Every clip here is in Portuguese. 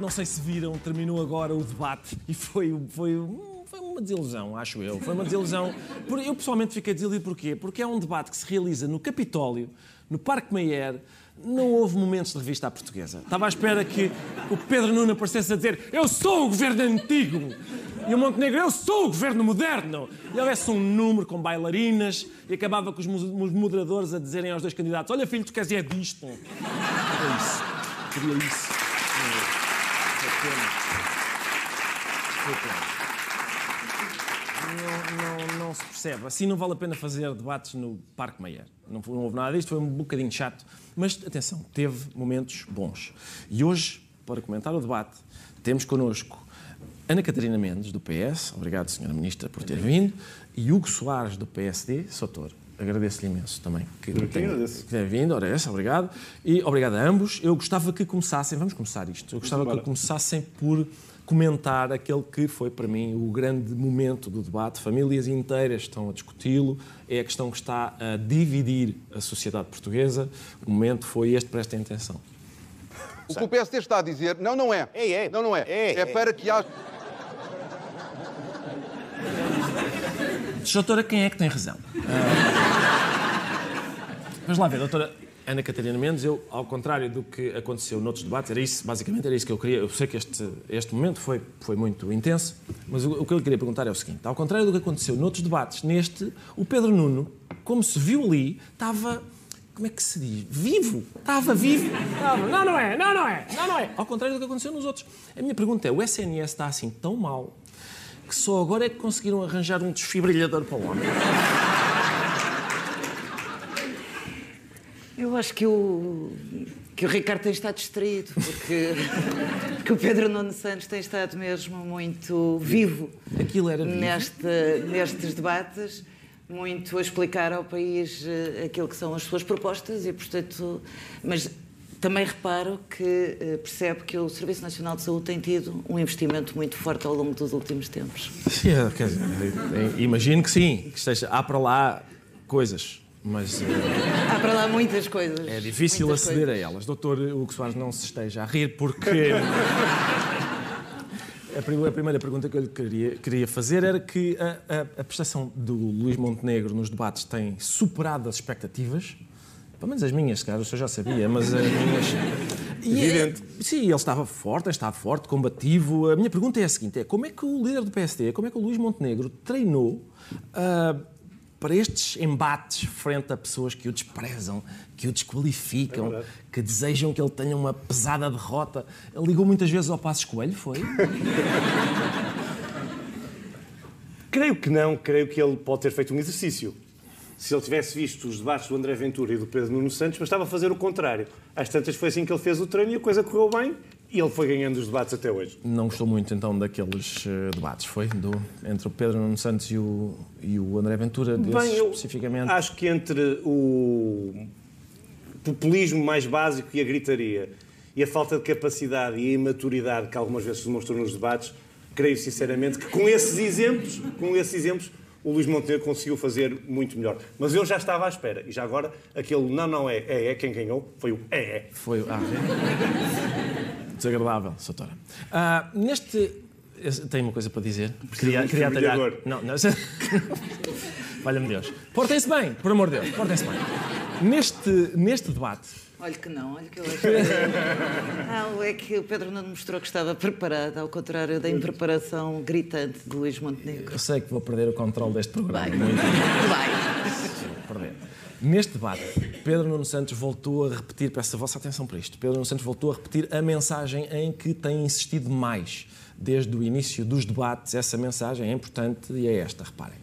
Não sei se viram, terminou agora o debate e foi, foi, foi uma desilusão, acho eu. Foi uma desilusão. Eu pessoalmente fiquei desiludido porquê? Porque é um debate que se realiza no Capitólio, no Parque Mayer. Não houve momentos de revista à portuguesa. Estava à espera que o Pedro Nuno aparecesse a dizer eu sou o governo antigo e o Montenegro eu sou o governo moderno. E houvesse um número com bailarinas e acabava com os mo- os moderadores a dizerem aos dois candidatos olha filho, tu queres é disto. Era isso. Queria isso. Foi pena. Foi pena. Não, não, não se percebe. Assim não vale a pena fazer debates no Parque Mayer. Não, não houve nada disto, foi um bocadinho chato. Mas, atenção, teve momentos bons. E hoje, para comentar o debate, temos connosco Ana Catarina Mendes, do PS. Obrigado, Sra. Ministra, por ter vindo. E Hugo Soares, do PSD. Soutor, agradeço-lhe imenso também que, tenha, agradeço. que tenha vindo. Ora, essa, obrigado. E obrigado a ambos. Eu gostava que começassem, vamos começar isto, eu gostava que começassem por comentar aquele que foi para mim o grande momento do debate. Famílias inteiras estão a discuti-lo, é a questão que está a dividir a sociedade portuguesa. O momento foi este, prestem atenção. O que o PSD está a dizer, não, não é. É, é. Não, não é. É, É, é. para que haja. Doutora, quem é que tem razão? Ah, Vamos lá ver, doutora Ana Catarina Mendes, eu, ao contrário do que aconteceu noutros debates, era isso, basicamente era isso que eu queria. Eu sei que este, este momento foi, foi muito intenso, mas o, o que eu lhe queria perguntar é o seguinte: ao contrário do que aconteceu noutros debates, neste, o Pedro Nuno, como se viu ali, estava. Como é que se diz? Vivo! Estava vivo! Estava. Não, não é, não, não é, não, não é. Ao contrário do que aconteceu nos outros. A minha pergunta é: o SNS está assim tão mal que só agora é que conseguiram arranjar um desfibrilhador para o homem? Eu acho que o, que o Ricardo tem estado distraído, porque, o Pedro Nuno Santos tem estado mesmo muito vivo, Aquilo era vivo. neste, nestes debates, muito a explicar ao país eh, aquilo que são as suas propostas e, portanto, mas também reparo que eh, percebe que o Serviço Nacional de Saúde tem tido um investimento muito forte ao longo dos últimos tempos. Sim, é, quer dizer, é, imagino que sim, que esteja, há para lá coisas, mas eh, Há para lá muitas coisas. é difícil muitas aceder coisas. a elas. Doutor Hugo Soares, não se esteja a rir, porque. A prim- a primeira pergunta que eu lhe queria, queria fazer era que a, a, a prestação do Luís Montenegro nos debates tem superado as expectativas. Pelo menos as minhas, se calhar, o senhor já sabia, mas as minhas. E, Evidente. eh, sim, ele estava forte, estado forte, combativo. A minha pergunta é a seguinte: é como é que o líder do PSD, como é que o Luís Montenegro treinou ah, para estes embates frente a pessoas que o desprezam, que o desqualificam, que desejam que ele tenha uma pesada derrota? Ele ligou muitas vezes ao Passos Coelho, foi? Creio que não, creio que ele pode ter feito um exercício. Se ele tivesse visto os debates do André Ventura e do Pedro Nuno Santos, bastava fazer o contrário. Às tantas foi assim que ele fez o treino e a coisa correu bem e ele foi ganhando os debates até hoje. Não gostou muito então daqueles eh, debates, foi? Do, entre o Pedro Nuno Santos e o, e o André Ventura, desses Bem, eu especificamente? acho que entre o populismo mais básico e a gritaria e a falta de capacidade e a imaturidade que algumas vezes se demonstrou nos debates, creio sinceramente que com esses exemplos, com esses exemplos, o Luís Montenegro conseguiu fazer muito melhor. Mas eu já estava à espera. E já agora, aquele não, não é, é, é, quem ganhou foi o é, é. Foi. Ah, é? Desagradável, Soutora. Ah, neste. Tenho uma coisa para dizer. Queria, queria atalhar. Não, não. Valha-me Deus. Portem-se bem, por amor de Deus, portem-se bem. Neste, neste debate, Olha que não, olha que eu acho que... Não, é que o Pedro não mostrou que estava preparado, ao contrário da impreparação gritante de Luís Montenegro. eu sei que vou perder o controle deste programa. Vai. Muito Vai. Neste debate, Pedro Nuno Santos voltou a repetir, peço a vossa atenção para isto, Pedro Nuno Santos voltou a repetir a mensagem em que tem insistido mais desde o início dos debates. Essa mensagem é importante e é esta, reparem.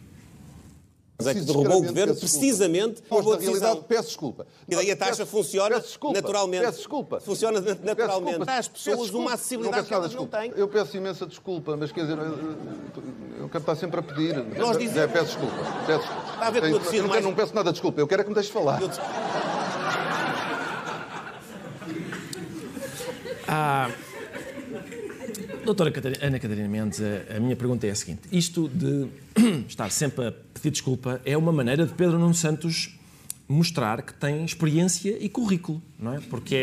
Mas é que derrubou o governo precisamente por boa na realidade, decisão. peço desculpa. E daí a taxa Peço- funciona peço desculpa, naturalmente. Peço desculpa. Funciona naturalmente. Dá às pessoas Peço desculpa. uma acessibilidade não que elas não desculpa. têm. Eu peço imensa desculpa, mas quer dizer, eu, quero estar sempre a pedir. Nós É, dizemos- peço desculpa. Peço desculpa. Está a ver que Eu- não, mais- não peço nada de desculpa, eu quero é que me deixes falar. Eu- Doutora Catarina- Ana Catarina Mendes, a, a minha pergunta é a seguinte: isto de estar sempre a pedir desculpa é uma maneira de Pedro Nuno Santos mostrar que tem experiência e currículo, não é? Porque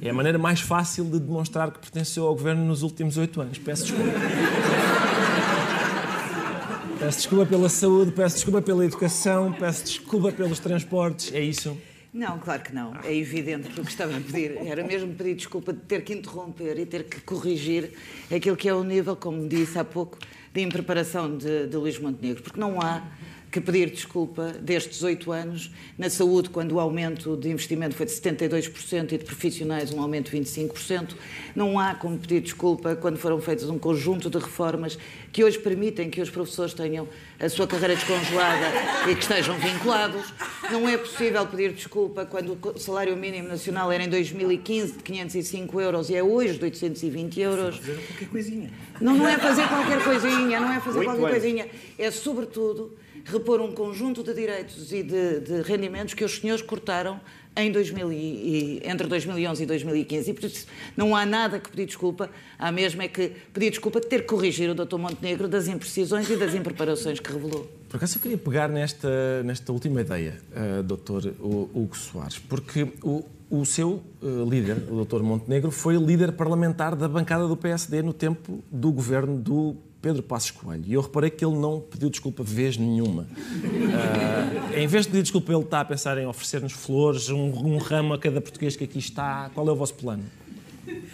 é, é a maneira mais fácil de demonstrar que pertenceu ao governo nos últimos oito anos. Peço desculpa. Peço desculpa pela saúde, peço desculpa pela educação, peço desculpa pelos transportes, é isso? Não, claro que não. É evidente que o que estava a pedir era mesmo pedir desculpa de ter que interromper e ter que corrigir aquilo que é o nível, como disse há pouco, de impreparação de, de Luís Montenegro. Porque não há que pedir desculpa destes oito anos na saúde, quando o aumento de investimento foi de 72% e de profissionais um aumento de 25%. Não há como pedir desculpa quando foram feitos um conjunto de reformas que hoje permitem que os professores tenham a sua carreira descongelada e que estejam vinculados. Não é possível pedir desculpa quando o salário mínimo nacional era em 2015 de 505 euros e é hoje de 820 euros. Não, não é fazer qualquer coisinha, não é fazer Oito qualquer anos. coisinha. É, sobretudo, repor um conjunto de direitos e de, de rendimentos que os senhores cortaram em 2000 e, entre 2011 e 2015. E, por isso, não há nada que pedir desculpa. Há mesmo é que pedir desculpa de ter que corrigir o Dr. Montenegro das imprecisões e das impreparações que revelou. Por acaso eu queria pegar nesta, nesta última ideia, uh, Dr. Hugo Soares, porque o, o seu uh, líder, o Dr. Montenegro, foi líder parlamentar da bancada do PSD no tempo do governo do Pedro Passos Coelho. E eu reparei que ele não pediu desculpa vez nenhuma. Uh, em vez de pedir desculpa, ele está a pensar em oferecer-nos flores, um, um ramo a cada português que aqui está. Qual é o vosso plano?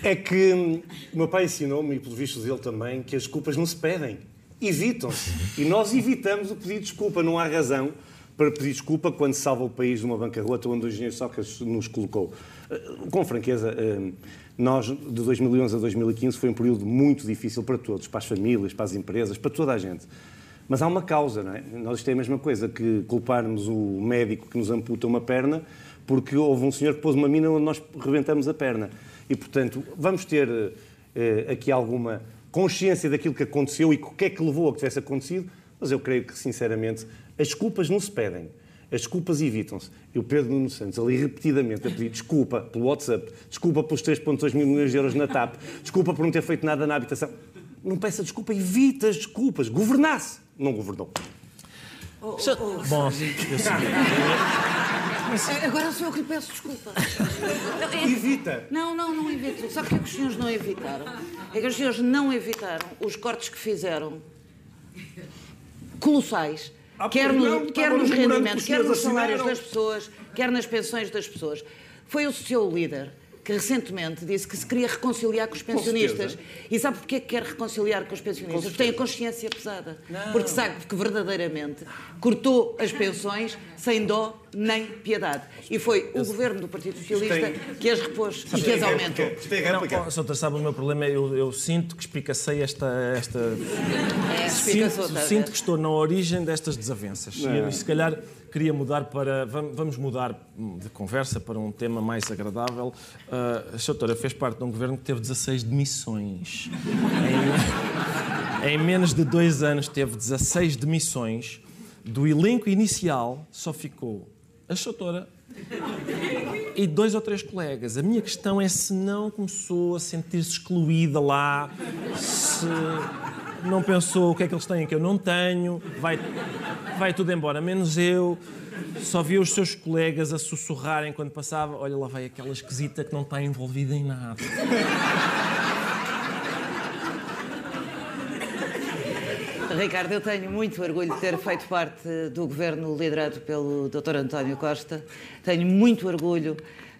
É que hum, o meu pai ensinou-me, e pelos vistos ele também, que as culpas não se pedem, evitam-se. E nós evitamos o pedido de desculpa. Não há razão para pedir desculpa quando se salva o país de uma bancarrota onde o engenheiro Sócrates nos colocou. Uh, Com franqueza, hum, nós, de 2011 a 2015, foi um período muito difícil para todos, para as famílias, para as empresas, para toda a gente. Mas há uma causa, não é? Nós isto é a mesma coisa que culparmos o médico que nos amputa uma perna porque houve um senhor que pôs uma mina onde nós rebentamos a perna. E, portanto, vamos ter eh, aqui alguma consciência daquilo que aconteceu e o que é que levou a que tivesse acontecido, mas eu creio que, sinceramente, as culpas não se pedem. As desculpas evitam-se. E o Pedro Nuno Santos, ali repetidamente, a pedir desculpa pelo WhatsApp, desculpa pelos 3,2 mil milhões de euros na TAP, desculpa por não ter feito nada na habitação. Não peça desculpa, evita as desculpas. Governasse. Não governou. Bom, eu sei. Agora sou eu que lhe peço desculpa. Evita. Não, não, não evito. Sabe o que é que os senhores não evitaram? É que os senhores não evitaram os cortes que fizeram colossais. Quer, no- não, quer nos rendimentos, que os quer nos salários das pessoas, quer nas pensões das pessoas. Foi o seu líder que recentemente disse que se queria reconciliar com os pensionistas. E sabe porquê que quer reconciliar com os pensionistas? Porque tem a consciência pesada. Porque sabe que verdadeiramente cortou as pensões sem dó nem piedade. E foi o governo do Partido Socialista que as repôs e que as aumentou. Isto é Não, sabe, o meu problema é eu, eu sinto que espicacei esta. esta... É, Sinto, sinto que estou na origem destas desavenças. E, se calhar queria mudar para. vam- Vamos mudar de conversa para um tema mais agradável. Uh, a Sra. Doutora fez parte de um governo que teve 16 demissões. Em, em menos de dois anos teve 16 demissões. Do elenco inicial só ficou a Sra. Doutora e dois ou três colegas. A minha questão é se não começou a sentir-se excluída lá, se não pensou o que é que eles têm que eu não tenho, vai, vai tudo embora, menos eu. Só via os seus colegas a sussurrarem quando passava: olha, lá vai aquela esquisita que não está envolvida em nada. Ricardo, eu tenho muito orgulho de ter feito parte do governo liderado pelo Dr. António Costa. Tenho muito orgulho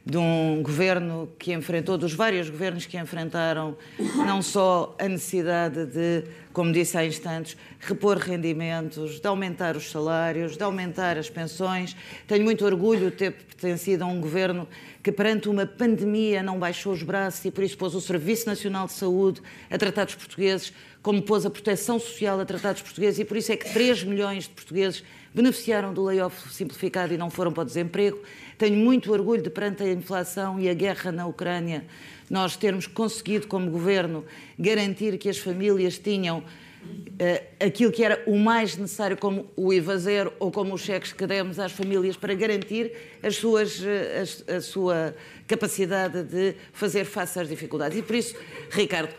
de um governo que enfrentou, dos vários governos que enfrentaram, não só a necessidade de, como disse há instantes, repor rendimentos, de aumentar os salários, de aumentar as pensões. Tenho muito orgulho de ter pertencido a um governo que, perante uma pandemia, não baixou os braços e, por isso, pôs o Serviço Nacional de Saúde a tratar dos portugueses, como pôs a proteção social a tratar dos portugueses, e por isso é que 3 milhões de portugueses beneficiaram do layoff simplificado e não foram para o desemprego. Tenho muito orgulho de, perante a inflação e a guerra na Ucrânia, nós termos conseguido, como governo, garantir que as famílias tinham uh, aquilo que era o mais necessário, como o IVA zero ou como os cheques que demos às famílias para garantir as suas, a, a sua capacidade de fazer face às dificuldades. E por isso, Ricardo,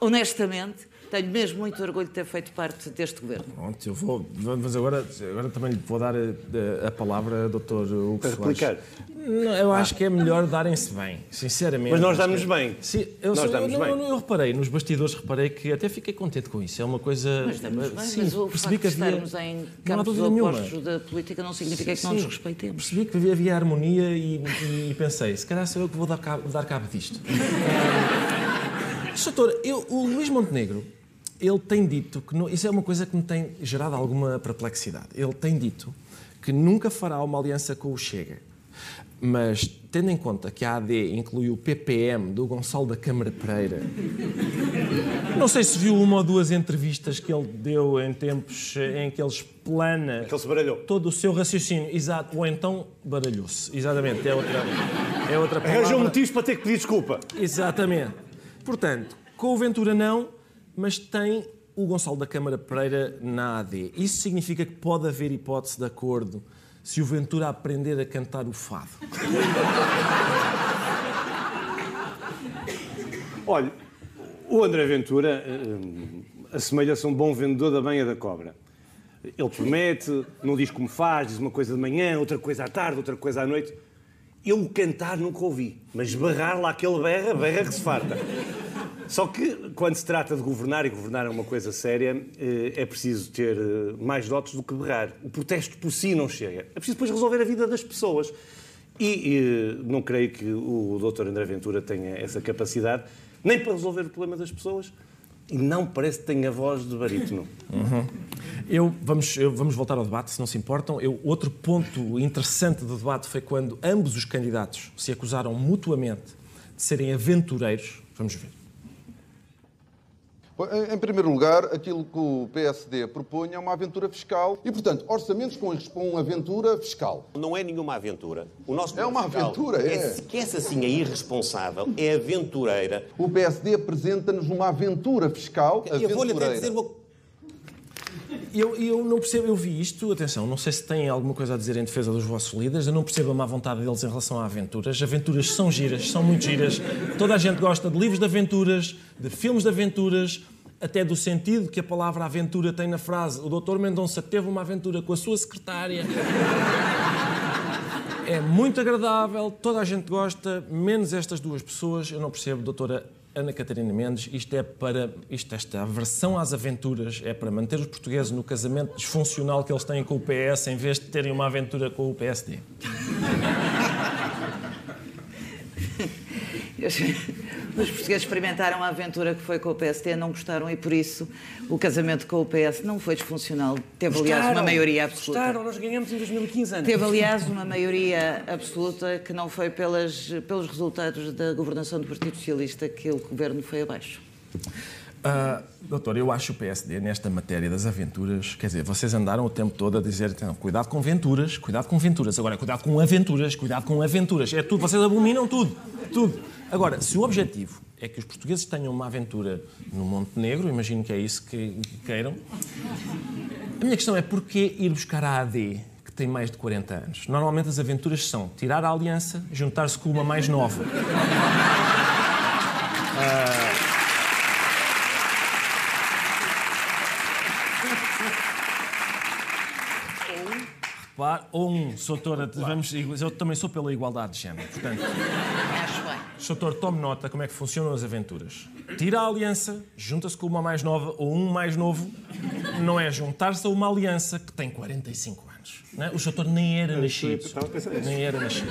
honestamente, tenho mesmo muito orgulho de ter feito parte deste governo. Pronto, eu vou. Mas agora, agora também lhe vou dar a, a palavra ao Dr. Hugo Para replicar. Não, eu acho que é melhor darem-se bem, sinceramente. Mas nós damos que- bem. Sim, eu, Nós sou- damos eu, bem. Eu, eu reparei, nos bastidores reparei que até fiquei contente com isso. É uma coisa. Mas estamos bem, Sim, mas o percebi facto que de havia. estarmos em campos opostos da política não significa que não nos Sim, respeitemos. Percebi que havia harmonia e, e pensei, se calhar sou eu que vou dar cabo, dar cabo disto. Doutor, eu, o Luís Montenegro, ele tem dito que. não- isso é uma coisa que me tem gerado alguma perplexidade. Ele tem dito que nunca fará uma aliança com o Chega. Mas, tendo em conta que a AD inclui o PPM do Gonçalo da Câmara Pereira, não sei se viu uma ou duas entrevistas que ele deu em tempos em que ele explana Que ele se baralhou. todo o seu raciocínio, exato, ou então baralhou-se, exatamente, é outra, é outra palavra. Arranjou motivos para ter que pedir desculpa. Exatamente. Portanto, com o Ventura não, mas tem o Gonçalo da Câmara Pereira na AD. Isso significa que pode haver hipótese de acordo se o Ventura aprender a cantar o fado. Olha, o André Ventura hum, assemelha-se a um bom vendedor da banha da cobra. Ele promete, não diz como faz, diz uma coisa de manhã, outra coisa à tarde, outra coisa à noite. Eu cantar nunca ouvi, mas berrar lá aquele berra, berra que se farta. Só que, quando se trata de governar, e governar é uma coisa séria, eh, é preciso ter eh, mais dotes do que berrar. O protesto por si não chega. É preciso depois resolver a vida das pessoas. E eh, não creio que o Dr. André Ventura tenha essa capacidade, nem para resolver o problema das pessoas, e não parece que tenha voz de barítono. Eu, vamos, eu- vamos voltar ao debate, se não se importam. Eu, outro ponto interessante do debate foi quando ambos os candidatos se acusaram mutuamente de serem aventureiros. Vamos ver. Em primeiro lugar, aquilo que o PSD propõe é uma aventura fiscal e, portanto, orçamentos com com aventura fiscal. Não é nenhuma aventura. O nosso É uma aventura, é. Que essa sim é irresponsável, é aventureira. O PSD apresenta-nos uma aventura fiscal E eu vou-lhe até dizer uma Eu, eu não percebo, eu vi isto, atenção, não sei se têm alguma coisa a dizer em defesa dos vossos líderes, eu não percebo a má vontade deles em relação a aventuras. Aventuras são giras, são muito giras. Toda a gente gosta de livros de aventuras, de filmes de aventuras, até do sentido que a palavra aventura tem na frase. O Dr. Mendonça teve uma aventura com a sua secretária. É muito agradável, toda a gente gosta, menos estas duas pessoas. Eu não percebo, doutora Ana Catarina Mendes, isto é para. Isto, esta aversão às aventuras é para manter os portugueses no casamento disfuncional que eles têm com o PS em vez de terem uma aventura com o PSD. Os portugueses experimentaram a aventura que foi com o PSD, não gostaram e por isso o casamento com o PS não foi disfuncional. Teve, aliás, uma maioria absoluta. Gostaram, nós ganhamos em 2015, Ana. Teve, aliás, uma maioria absoluta que não foi pelas, pelos resultados da governação do Partido Socialista que o governo foi abaixo. Ah, doutor, eu acho o PSD nesta matéria das aventuras, quer dizer, vocês andaram o tempo todo a dizer então, cuidado com aventuras, cuidado com aventuras, agora cuidado com aventuras, cuidado com aventuras, é tudo, vocês abominam tudo, tudo. Agora, se o objetivo é que os portugueses tenham uma aventura no Montenegro, imagino que é isso que que queiram, a minha questão é porquê ir buscar a AD, que tem mais de 40 anos? Normalmente as aventuras são tirar a aliança, juntar-se com uma mais nova. Repare, ou um, Sr. Doutor, vamos, eu também sou pela igualdade de género, portanto, Acho bem. Doutor, tome nota como é que funcionam as aventuras. Tira a aliança, junta-se com uma mais nova ou um mais novo, não é juntar-se a uma aliança que tem 45 anos. Não é? O Sr. Doutor nem era nascido. pensar nisso. Nem era nascido.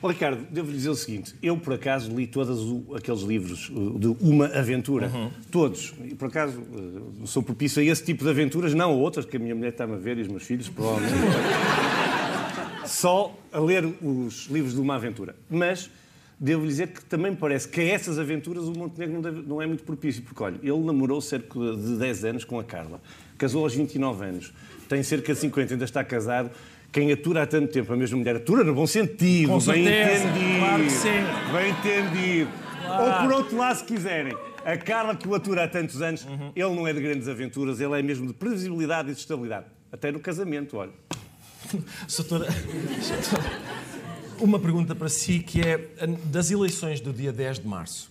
Ó, Ricardo, devo dizer o seguinte: eu, por acaso, li todos aqueles livros de Uma Aventura. Todos. E, por acaso, uh, sou propício a esse tipo de aventuras, não a outras, que a minha mulher está-me a ver e os meus filhos, provavelmente. Só a ler os livros de Uma Aventura. Mas devo dizer que também me parece que a essas aventuras o Montenegro não, deve- não é muito propício, porque, olha, ele namorou cerca de 10 anos com a Carla, casou aos 29 anos, tem cerca de 50, ainda está casado. Quem atura há tanto tempo a mesma mulher, atura no bom sentido, Com bem certeza, entendido. claro que sim. Bem entendido. Ou por outro lado, se quiserem, a Carla que o atura há tantos anos, Uhum. ele não é de grandes aventuras, ele é mesmo de previsibilidade e de estabilidade. Até no casamento, olha. Doutora, uma pergunta para si que é das eleições do dia 10 de março.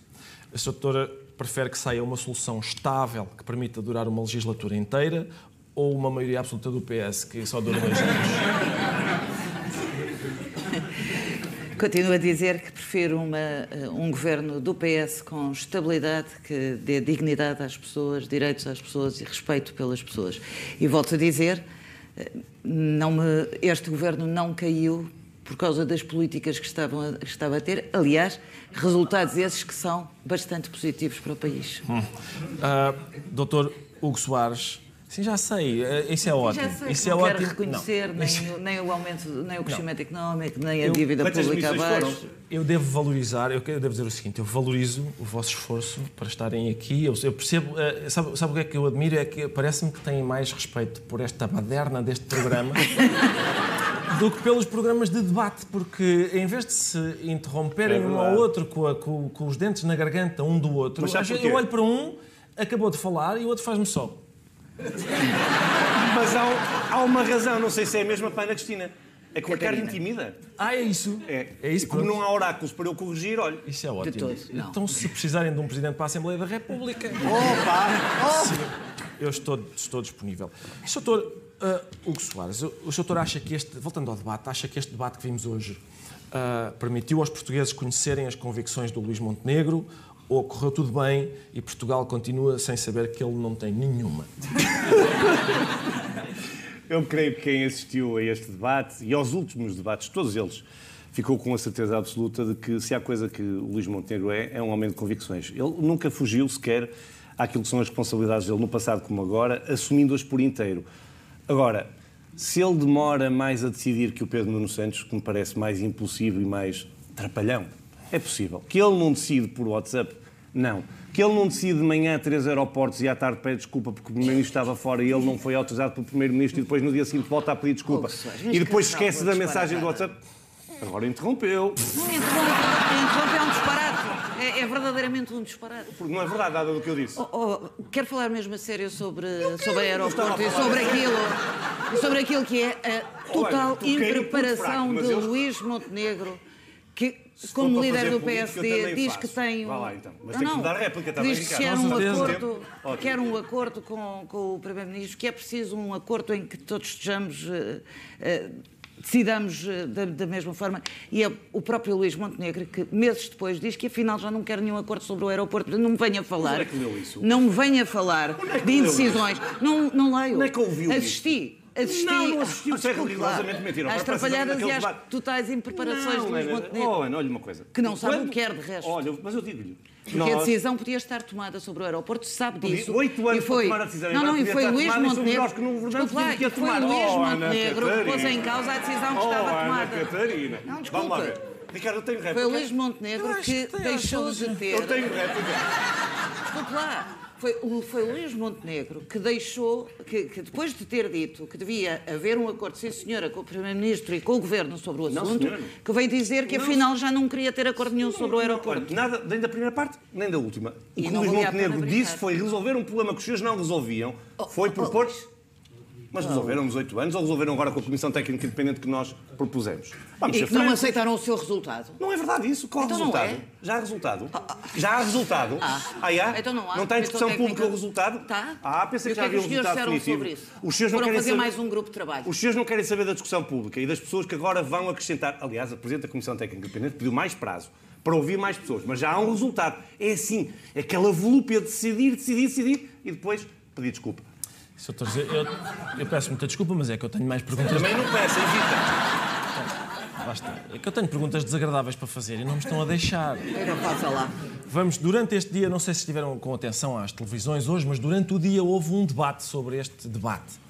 A doutora prefere que saia uma solução estável que permita durar uma legislatura inteira ou uma maioria absoluta do PS que só dura dois anos? Continuo a dizer que prefiro uma, eh, um governo do PS com estabilidade, que dê dignidade às pessoas, direitos às pessoas e respeito pelas pessoas. E volto a dizer, eh, não me, este governo não caiu por causa das políticas que, estavam a, que estava a ter. Aliás, resultados esses que são bastante positivos para o país. Ah, doutor Hugo Soares, sim, já sei, isso é ótimo. Já sei, isso não é quero ótimo. reconhecer Não. nem, o- nem o aumento, nem o crescimento económico, nem a Eu- dívida Quantas pública abaixo. Eu devo valorizar, eu devo dizer o seguinte, eu valorizo o vosso esforço para estarem aqui. Eu, eu percebo, eh, sabe, sabe o que é que eu admiro? É que parece-me que têm mais respeito por esta baderna deste programa do que pelos programas de debate, porque em vez de se interromperem É um ao outro com, a- com- com os dentes na garganta um do outro, eu olho para um, acabou de falar e o outro faz-me só. Mas há, há uma razão, não sei se é a mesma para a Ana Cristina. É que o Ricardo Catarina. intimida. Ah, é isso? É, é isso. E como não há oráculos para eu corrigir, olha. Isso é ótimo. não. Então, se precisarem de um presidente para a Assembleia da República. Sim, eu estou, estou disponível. Sr. Doutor uh, Hugo Soares, o, o doutor acha que este, voltando ao debate, acha que este debate que vimos hoje uh, permitiu aos portugueses conhecerem as convicções do Luís Montenegro ou correu tudo bem e Portugal continua sem saber que ele não tem nenhuma? Eu creio que quem assistiu a este debate e aos últimos debates, todos eles, ficou com a certeza absoluta de que se há coisa que o Luís Montenegro é, é um homem de convicções. Ele nunca fugiu sequer àquilo que são as responsabilidades dele no passado como agora, assumindo-as por inteiro. Agora, se ele demora mais a decidir que o Pedro Nuno Santos, que me parece mais impulsivo e mais trapalhão, é possível. Que ele não decide por WhatsApp, não. Que ele não decide de manhã a três aeroportos e à tarde pede desculpa porque o Primeiro-Ministro estava fora e ele não foi autorizado pelo Primeiro-Ministro e depois no dia seguinte volta a pedir desculpa. Oh, e depois que esquece da mensagem do. WhatsApp. Agora interrompeu. Não interrompe, é um disparate. É, é verdadeiramente um disparate. Porque não é verdade nada do que eu disse. Oh, oh, quero falar mesmo a sério sobre, sobre a aeroporto e sobre aquilo, sobre aquilo que é a total Olha, impreparação fraco, de eu- Luís Montenegro, que, como líder do PSD, diz faço. que tem um. Vá lá, então. Mas Não, tem que dar réplica também, Diz que quer um acordo, quer um acordo com, com o Primeiro-Ministro, que é preciso um acordo em que todos estejamos. eh, eh, Decidamos eh, da, da mesma forma. E é o próprio Luís Montenegro que, meses depois, diz que afinal já não quer nenhum acordo sobre o aeroporto. Não me venha falar. é que leu isso? Não me venha falar é de indecisões. Não, não leio. Onde é que ouviu Assisti. Assisti. Não, não assisti, isso é rigorosamente mentira. Às parece trapalhadas e às debate. totais impreparações de Luís Montenegro. Oh, Ana, olha uma coisa. Que não sabe Quando- o que quer de resto. Olha, mas eu digo-lhe. Porque a decisão podia estar tomada sobre o aeroporto, sabe disso. Oito anos e foi... para tomar a decisão. Não, não, e foi Luís somos Montenegro. nós que não Desculpe lá, que e foi tomar. Luís Oh, Montenegro que pôs em causa a decisão que Oh, estava Ana tomada. Catarina. Não, Vamos lá desculpa. ver. Ricardo, eu tenho réplica. Foi o Luís Montenegro que deixou de ter. Eu tenho réplica. Desculpe lá. Foi o, foi o Luís Montenegro que deixou, que, que depois de ter dito que devia haver um acordo, sim senhora, com o Primeiro-Ministro e com o Governo sobre o Não, assunto, senhora. que veio dizer que afinal já não queria ter acordo nenhum sobre o aeroporto. Nada, nem da primeira parte, nem da última. O E que o não Luís Montenegro disse foi resolver um problema que os senhores não resolviam. Oh, Foi oh, propor. Luís. Mas resolveram nos oito anos ou resolveram agora com a Comissão Técnica Independente que nós propusemos? Vamos E que não aceitaram o seu resultado. Não é verdade isso. Qual Então resultado? é? Já há resultado? Já há resultado? Ah. Ah, já? Então não há. Não está em discussão pública o resultado? Tá. Ah, pensei que já havia um resultado definitivo. sobre isso? Os senhores não Foram querem fazer saber... mais um grupo de trabalho. Os senhores não querem saber da discussão pública e das pessoas que agora vão acrescentar. Aliás, a Presidente da Comissão Técnica Independente pediu mais prazo para ouvir mais pessoas, mas já há um resultado. É assim, aquela volúpia de decidir, decidir, decidir e depois pedir desculpa. Sr. Doutor, eu, eu peço muita desculpa, mas é que eu tenho mais perguntas. Também não peça, evita. Está. É que eu tenho perguntas desagradáveis para fazer e não me estão a deixar. Não passa lá. Vamos, durante este dia, não sei se estiveram com atenção às televisões hoje, mas durante o dia houve um debate sobre este debate.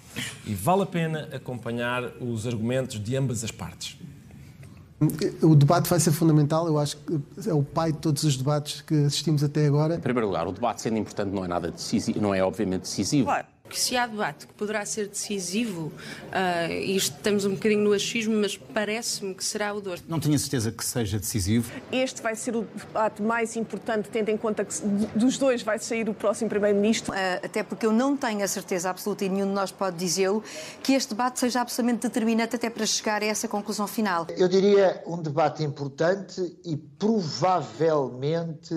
E vale a pena acompanhar os argumentos de ambas as partes. O debate vai ser fundamental, eu acho que é o pai de todos os debates que assistimos até agora. Em primeiro lugar, o debate sendo importante não é nada decisivo, não é obviamente decisivo. Claro que se há debate que poderá ser decisivo, uh, isto estamos um bocadinho no achismo, mas parece-me que será o dois. Não tenho a certeza que seja decisivo. Este vai ser o debate mais importante, tendo em conta que dos dois vai sair o próximo Primeiro-Ministro. Uh, até porque eu não tenho a certeza absoluta, e nenhum de nós pode dizê-lo, que este debate seja absolutamente determinante até para chegar a essa conclusão final. Eu diria um debate importante e provavelmente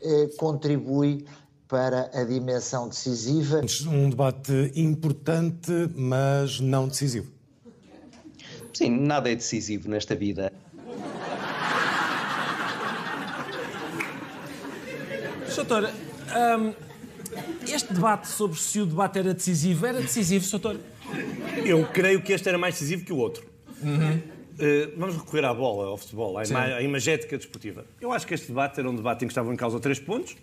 eh, contribui para a dimensão decisiva. Um debate importante, mas não decisivo. Sim, nada é decisivo nesta vida. Soutor, um, este debate sobre se o debate era decisivo, era decisivo, Soutor? Eu creio que este era mais decisivo que o outro. Uhum. Uh, vamos recorrer à bola, ao futebol, à, ima à imagética desportiva. Eu acho que este debate era um debate em que estavam em causa três pontos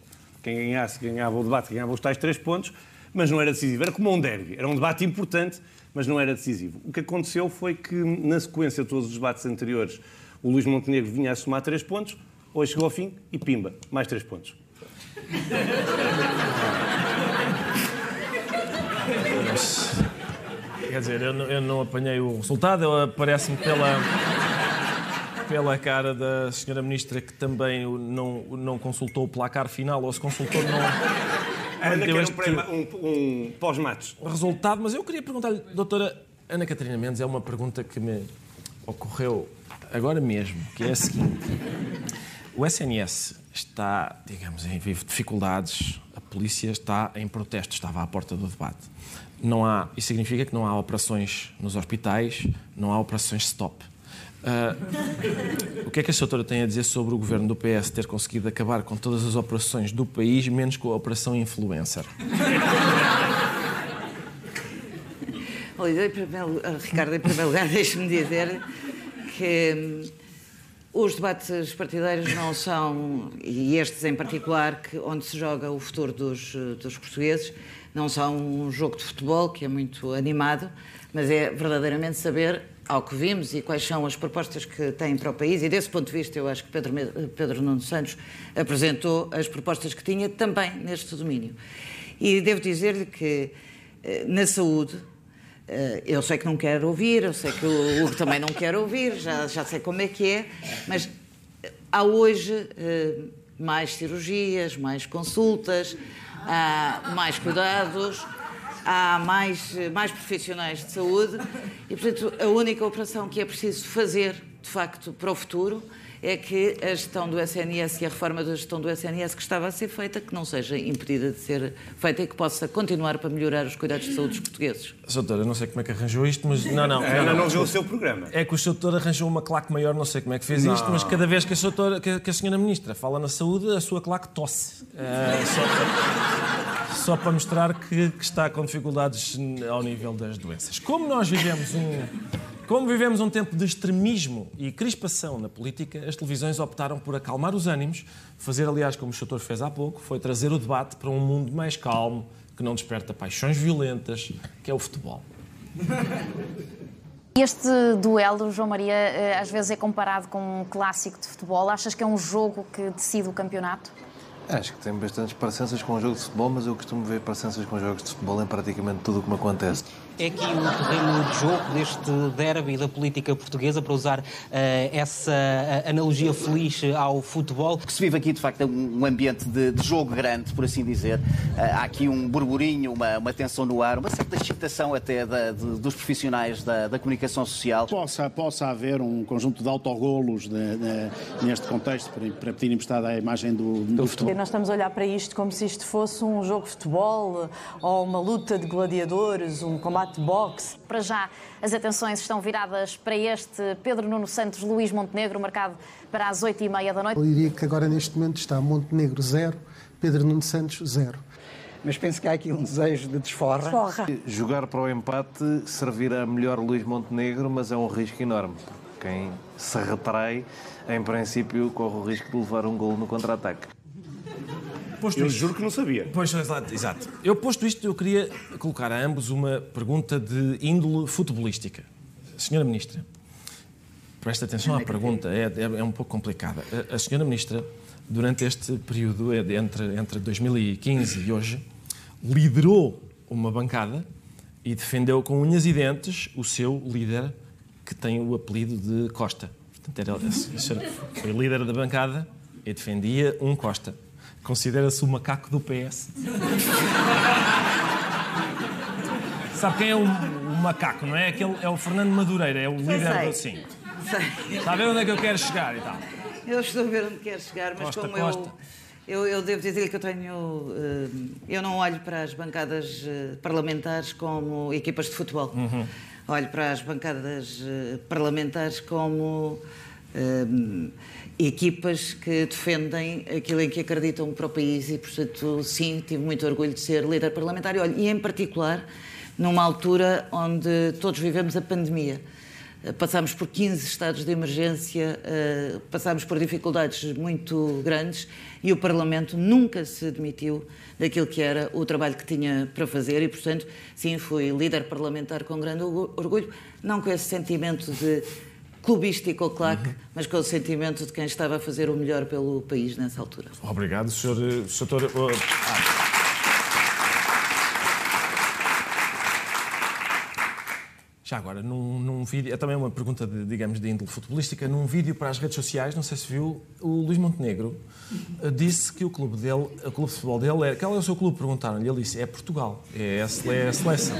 quem ganhasse ganhava o debate, ganhava os tais três pontos, mas não era decisivo. Era como um derby. Era um debate importante, mas não era decisivo. O que aconteceu foi que, na sequência de todos os debates anteriores, o Luís Montenegro vinha a somar três pontos, hoje chegou ao fim e pimba, mais três pontos. Quer dizer, eu não, eu não apanhei o resultado, parece-me pela pela cara da senhora ministra que também não, não consultou o placar final, ou se consultou não... Ana quer este... um, um pós-matos. Resultado, mas eu queria perguntar-lhe, doutora Ana Catarina Mendes, é uma pergunta que me ocorreu agora mesmo, que é a seguinte. O SNS está, digamos, em vivo dificuldades, a polícia está em protesto, estava à porta do debate. Não há, isso significa que não há operações nos hospitais, não há operações stop. Uh, o que é que a doutora tem a dizer sobre o governo do PS ter conseguido acabar com todas as operações do país, menos com a operação influencer? Olha, Ricardo, em primeiro lugar, deixe-me dizer que hum, os debates partidários não são, e estes em particular, que, onde se joga o futuro dos, dos portugueses, não são um jogo de futebol, que é muito animado, mas é verdadeiramente saber ao que vimos e quais são as propostas que têm para o país. E desse ponto de vista, eu acho que Pedro, Pedro Nuno Santos apresentou as propostas que tinha também neste domínio. E devo dizer-lhe que eh, na saúde, eh, eu sei que não quero ouvir, eu sei que o Hugo também não quer ouvir, já, já sei como é que é, mas há hoje eh, mais cirurgias, mais consultas, há mais cuidados há mais, mais profissionais de saúde e, portanto, a única operação que é preciso fazer, de facto, para o futuro é que a gestão do SNS e a reforma da gestão do SNS que estava a ser feita, que não seja impedida de ser feita e que possa continuar para melhorar os cuidados de saúde dos portugueses. Doutora, não sei como é que arranjou isto, mas não, não. Ela não, não viu o seu programa. É que o doutor arranjou uma claque maior, não sei como é que fez não. isto, mas cada vez que a, doutora, que, a senhora ministra fala na saúde, a sua claque tosse. É, só, só, para mostrar que, que está com dificuldades ao nível das doenças. Como nós vivemos um como vivemos um tempo de extremismo e crispação na política, as televisões optaram por acalmar os ânimos, fazer, aliás, como o Soutor fez há pouco, foi trazer o debate para um mundo mais calmo, que não desperta paixões violentas, que é o futebol. Este duelo, João Maria, eh, às vezes é comparado com um clássico de futebol. Achas que é um jogo que decide o campeonato? Acho que tem bastantes parecenças com o jogo de futebol, mas eu costumo ver parecenças com jogos de futebol em praticamente tudo o que me acontece é aqui o terreno de jogo deste derby da política portuguesa, para usar uh, essa uh, analogia feliz ao futebol. Que se vive aqui, de facto, é um ambiente de, de jogo grande, por assim dizer. Uh, há aqui um burburinho, uma, uma tensão no ar, uma certa excitação até da, de, dos profissionais da, da, comunicação social. Possa, possa haver um conjunto de autogolos de, neste contexto, para, para pedir emprestada a imagem do, do futebol. Nós estamos a olhar para isto como se isto fosse um jogo de futebol ou uma luta de gladiadores, um combate combate boxe. Para já, as atenções estão viradas para este Pedro Nuno Santos Luís Montenegro, marcado para as 8h30 da noite. Eu diria que agora, neste momento, está Montenegro zero, Pedro Nuno Santos zero. Mas penso que há aqui um desejo de desforra. desforra. Jogar para o empate servirá melhor Luís Montenegro, mas é um risco enorme. Quem se retrai, em princípio, corre o risco de levar um gol no contra-ataque. Posto Eu isto- juro que não sabia. Pois, exato, exato. Eu, posto isto, eu queria colocar a ambos uma pergunta de índole futebolística. Senhora Ministra, presta atenção à pergunta, é, é- é um pouco complicada. A, a Senhora Ministra, durante este período, é entre, entre 2015 e hoje, liderou uma bancada e defendeu com unhas e dentes o seu líder, que tem o apelido de Costa. Portanto, era, a senhora foi líder da bancada e defendia um Costa. Considera-se o macaco do PS. Sabe quem é o, o macaco, não é? Aquele, é o Fernando Madureira, é o líder sei. do. Sim. Sei. Está a ver onde é que eu quero chegar e tal? Eu estou a ver onde quer chegar, mas Costa, como Costa. Eu, eu, eu devo dizer que eu tenho. eh, eu não olho para as bancadas eh, parlamentares como equipas de futebol. Uhum. Olho para as bancadas eh, parlamentares como equipas que defendem aquilo em que acreditam para o país e, portanto, sim, tive muito orgulho de ser líder parlamentar. E, olha, e em particular, numa altura onde todos vivemos a pandemia. Eh, Passámos por 15 estados de emergência, eh, passámos por dificuldades muito grandes e o Parlamento nunca se demitiu daquilo que era o trabalho que tinha para fazer e, portanto, sim, fui líder parlamentar com grande orgu- orgulho, não com esse sentimento de clubístico ou claque, mas com o sentimento de quem estava a fazer o melhor pelo país nessa altura. Obrigado, Sr. eh, Sr. Doutor, oh, ah. Já agora, num, num vídeo, é também uma pergunta, de, digamos, de índole futebolística. Num vídeo para as redes sociais, não sei se viu, o Luís Montenegro eh, disse que o clube dele, o clube de futebol dele, é, qual é o seu clube? Perguntaram-lhe. Ele disse: é Portugal, é a, é a seleção.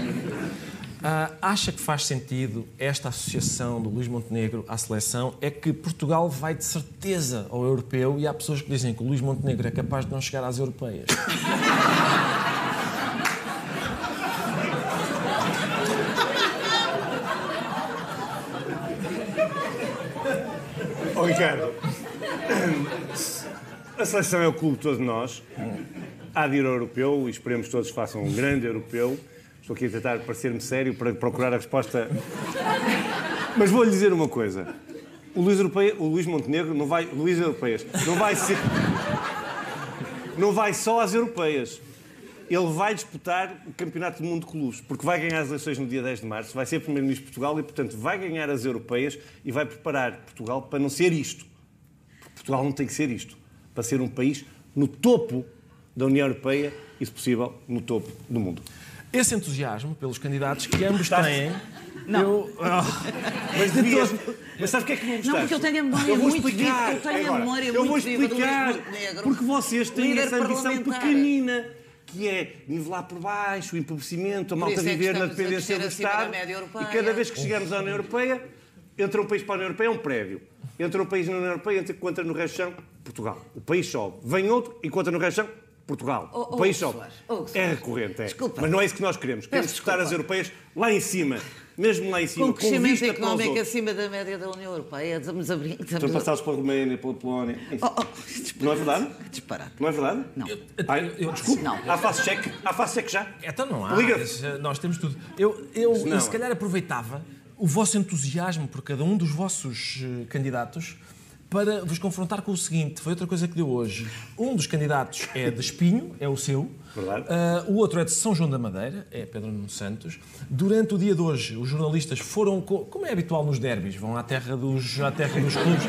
Ah, acha que faz sentido esta associação do Luís Montenegro à seleção? É que Portugal vai de certeza ao europeu e há pessoas que dizem que o Luís Montenegro é capaz de não chegar às europeias. Ó Ricardo, a seleção é o clube de todos nós. Há de ir ao europeu e esperemos que todos façam um grande europeu. Estou aqui a tentar parecer-me sério para procurar a resposta. Mas vou-lhe dizer uma coisa. O Luís, Europeia, o Luís Montenegro não vai. Luís Europeias. Não vai ser. Não vai só às europeias. Ele vai disputar o Campeonato do Mundo de Clubes, porque vai ganhar as eleições no dia 10 de março, vai ser Primeiro-Ministro de Portugal e, portanto, vai ganhar as europeias e vai preparar Portugal para não ser isto. Porque Portugal não tem que ser isto. Para ser um país no topo da União Europeia e, se possível, no topo do mundo. Esse entusiasmo pelos candidatos que ambos têm. Não. Eu, ah, Mas, devias... Mas sabe o que é que não gostaste? Não, porque eu tenho a memória Eu vou muito explicar. viva. Eu tenho a Agora, memória eu muito vou explicar. Porque vocês têm Líder essa ambição pequenina. Que é nivelar por baixo, o empobrecimento, a malta é viver na a dependência do Estado. E cada vez que chegamos à União Europeia, entra um país para a União Europeia, é um prédio. Entra um país na União Europeia, entra, encontra no resto do chão, Portugal. O país sobe. Vem outro, encontra no resto do chão, Portugal. Oh, oh, o país. Soares, oh, É recorrente, é. Desculpa. Mas não é isso que nós queremos. Queremos disputar as europeias lá em cima. Mesmo lá em cima, Com com, crescimento os económico acima da média da União Europeia, estamos a brincar. Estão passados pela Roménia, pela Polónia. Oh, Não é verdade? Disparado. Não é verdade? Não. Ai, eu, desculpe. Não. Há face cheque? Há face cheque já? Então não há. Liga. eh, Nós temos tudo. Eu, eu Não. se calhar aproveitava o vosso entusiasmo por cada um dos vossos eh, candidatos para vos confrontar com o seguinte. Foi outra coisa que deu hoje. Um dos candidatos é de Espinho, é o seu. Ah, o outro é de São João da Madeira, é Pedro Nuno Santos. Durante o dia de hoje, os jornalistas foram, co- como é habitual nos derbys, vão à terra dos, à terra dos clubes,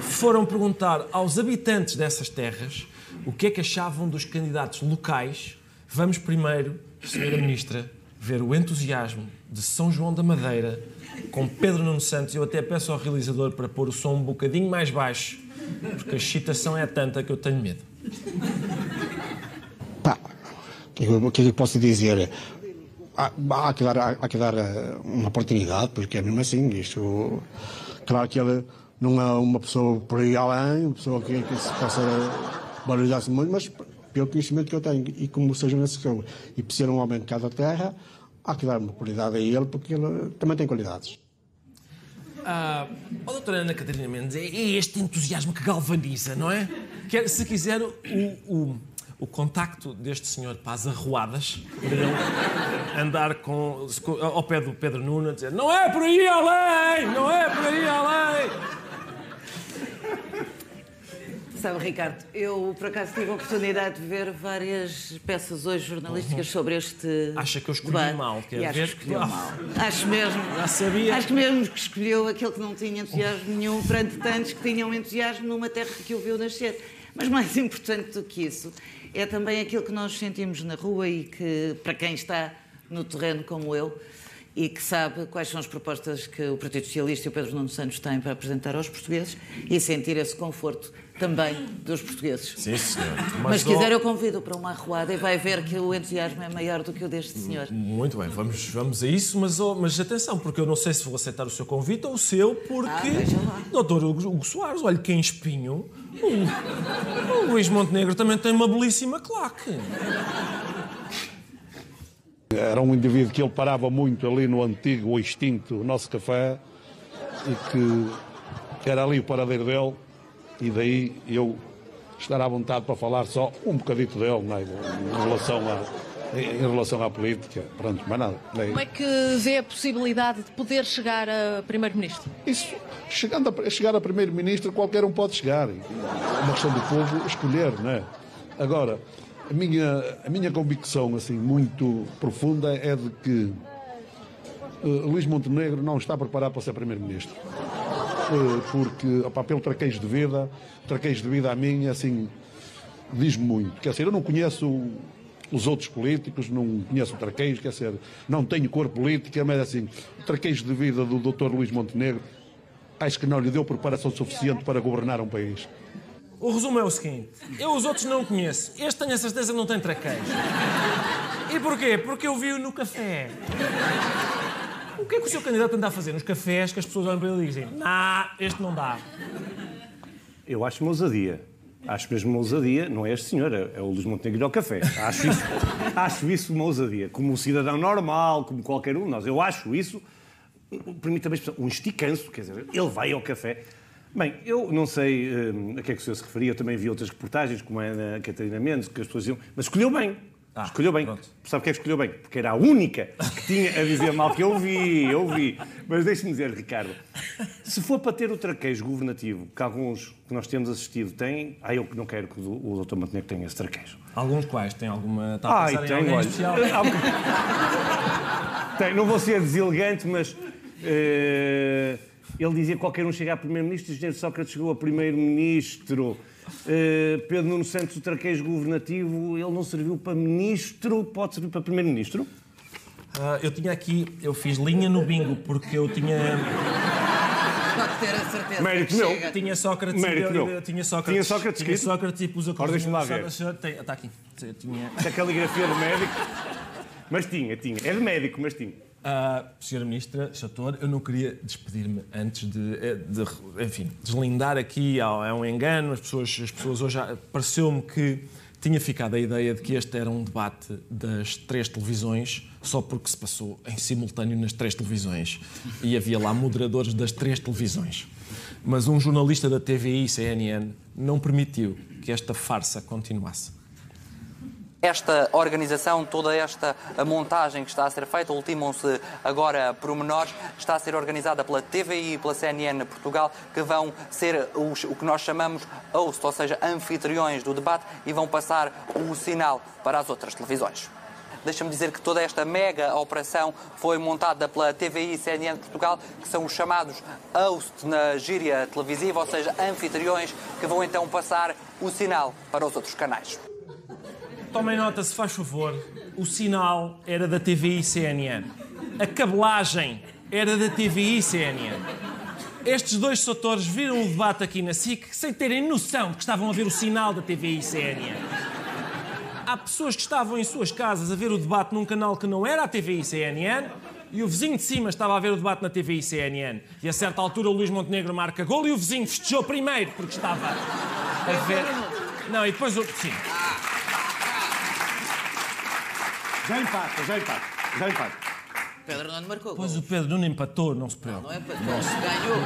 foram perguntar aos habitantes dessas terras o que é que achavam dos candidatos locais. Vamos primeiro, Senhora Ministra, ver o entusiasmo de São João da Madeira com Pedro Nuno Santos. Eu até peço ao realizador para pôr o som um bocadinho mais baixo, porque a excitação é tanta que eu tenho medo. O que, o que eu posso dizer? Há, há que dar, há, há que dar eh, uma oportunidade, porque é mesmo assim. Isto, claro que ele não é uma pessoa por aí além, uma pessoa que, que se possa valorizar-se muito, mas pelo conhecimento que eu tenho e como seja nessa questão, e por ser um homem de cada terra, há que dar uma oportunidade a ele, porque ele também tem qualidades. Ah, oh, doutora Ana Catarina Mendes, é é este entusiasmo que galvaniza, não é? Quer, se quiser, o, o, o contacto deste senhor para as arruadas, para ele andar com, ao pé do Pedro Nuno dizer não é por aí além, não é por aí além. Sabe, Ricardo, eu por acaso tive a oportunidade de ver várias peças hoje jornalísticas sobre este. Uhum. Acha que eu escolhi debate. mal, quer e acho ver? que escolheu Ah. mal. Acho mesmo. Já sabia. Acho que mesmo que escolheu aquele que não tinha entusiasmo nenhum perante tantos que tinham entusiasmo numa terra que o viu nascer. Mas mais importante do que isso é também aquilo que nós sentimos na rua e que, para quem está no terreno como eu, e que sabe quais são as propostas que o Partido Socialista e o Pedro Nuno Santos têm para apresentar aos portugueses e sentir esse conforto também dos portugueses. Sim, senhor. Mas, se quiser, eu convido para uma arruada e vai ver que o entusiasmo é maior do que o deste senhor. Muito bem, vamos, vamos a isso, mas, oh, mas atenção, porque eu não sei se vou aceitar o seu convite ou o seu, porque. Ah. Doutor Hugo, Soares, olha que em espinho. O, o Luís Montenegro também tem uma belíssima claque. Era um indivíduo que ele parava muito ali no antigo ou extinto Nosso Café e que era ali o paradeiro dele e daí eu estar à vontade para falar só um bocadito dele não é? em, relação à, em relação à política. Pronto, mais nada. Como é que vê a possibilidade de poder chegar a Primeiro-Ministro? Isso, chegando a, chegar a Primeiro-Ministro, qualquer um pode chegar. É uma questão do povo escolher, não é? Agora, a minha, a minha convicção, assim, muito profunda é de que eh, Luís Montenegro não está preparado para ser Primeiro-Ministro. Eh, porque, opá, pelo traquejo de vida, traquejo de vida a mim, assim, diz-me muito. Quer dizer, eu não conheço os outros políticos, não conheço o traquejo, quer dizer, não tenho cor política, mas assim, o traquejo de vida do Dr. Luís Montenegro, acho que não lhe deu preparação suficiente para governar um país. O resumo é o seguinte: eu os outros não conheço. Este tenho a certeza não tem traquejo. E porquê? Porque eu vi-o no café. O que é que o seu candidato anda a fazer nos cafés que as pessoas olham para ele e dizem: Ah, este não dá. Eu acho uma ousadia. Acho mesmo uma ousadia, não é este senhor, é, é o Luís Montenegro ao café. Acho isso, acho isso uma ousadia. Como um cidadão normal, como qualquer um de nós. Eu acho isso, permita-me um esticanço, quer dizer, ele vai ao café. Bem, eu não sei hum, a que é que o senhor se referia, eu também vi outras reportagens, como é na Catarina Mendes, que as pessoas diziam, mas escolheu bem. escolheu bem. Sabe o que é que escolheu bem? Porque era a única que tinha a dizer mal que eu vi, eu vi. Mas deixe-me dizer, Ricardo, se for para ter o traquejo governativo, que alguns que nós temos assistido têm, ah, eu não quero que o, o Dr. Montenegro tenha esse traquejo. Alguns quais? Tem alguma. Está a Ai, pensar em tem, alguém olha. especial? Tem, não vou ser deselegante, mas eh, ele dizia que qualquer um chega a primeiro-ministro, o engenheiro Sócrates chegou a primeiro-ministro. Eh, Pedro Nuno Santos, o traquejo governativo, ele não serviu para ministro, pode servir para primeiro-ministro? Ah, eu tinha aqui, eu fiz linha no bingo porque eu tinha. Pode ter a certeza. Mérito meu. chega. Tinha Sócrates, Mérito eu- eu- meu. eu tinha Sócrates, Tinha Sócrates tinha? Sócrates e pus a Ora, deixa-me lá ver. Está aqui. Tinha. A caligrafia do médico. Mas tinha, tinha. É de médico, mas tinha. Ah, Senhora Ministra Chator, eu não queria despedir-me antes de, eh, de, enfim, deslindar aqui, é um engano, as pessoas, as pessoas hoje, ah, pareceu-me que tinha ficado a ideia de que este era um debate das três televisões, só porque se passou em simultâneo nas três televisões e havia lá moderadores das três televisões. Mas um jornalista da TVI e CNN não permitiu que esta farsa continuasse. Esta organização, toda esta montagem que está a ser feita, ultimam-se agora pormenores, está a ser organizada pela TVI e pela CNN Portugal, que vão ser os, o que nós chamamos host, ou seja, anfitriões do debate, e vão passar o sinal para as outras televisões. Deixa-me dizer que toda esta mega operação foi montada pela TVI e CNN Portugal, que são os chamados host na gíria televisiva, ou seja, anfitriões, que vão então passar o sinal para os outros canais. Tomem nota, se faz favor. O sinal era da TVI CNN. A cabelagem era da TVI CNN. Estes dois setores viram o debate aqui na SIC sem terem noção que estavam a ver o sinal da TVI CNN. Há pessoas que estavam em suas casas a ver o debate num canal que não era a TVI CNN e o vizinho de cima estava a ver o debate na TVI e CNN. E a certa altura o Luís Montenegro marca gol e o vizinho festejou primeiro porque estava a ver. Não, e depois o. Sim. Já empata, já empata, já empata. Pedro Nuno marcou. Pois o Pedro Nuno empatou, não se preocupe. Não é para ganhou.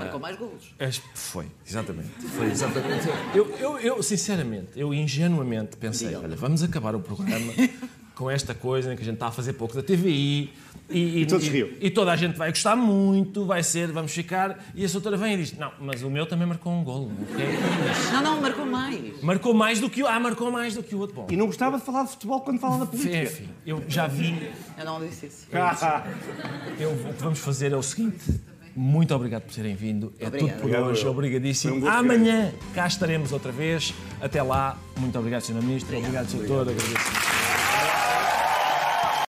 Marcou mais golos. As- Foi, exatamente. Foi exatamente. Eu, eu, eu, sinceramente, eu ingenuamente pensei, olha, vamos acabar o programa com esta coisa em que a gente está a fazer pouco da TVI e, E todos riam. e toda a gente vai gostar muito, vai ser, vamos ficar. E a doutora vem e diz: Não, mas o meu também marcou um golo. O que é isso? Não, não, marcou mais. Marcou mais do que o. Ah, marcou mais do que o outro. Bom, E não gostava de falar de futebol quando fala da política. enfim, eu já vi. Eu não disse isso. Eu, o que vamos fazer é o seguinte. Muito obrigado por terem vindo. É Obrigada. tudo por Obrigado, hoje. eu. Obrigadíssimo. Um Amanhã cá estaremos outra vez. Até lá. Muito obrigado, Sr. Ministro. Obrigado, Sr. Doutor. Agradeço.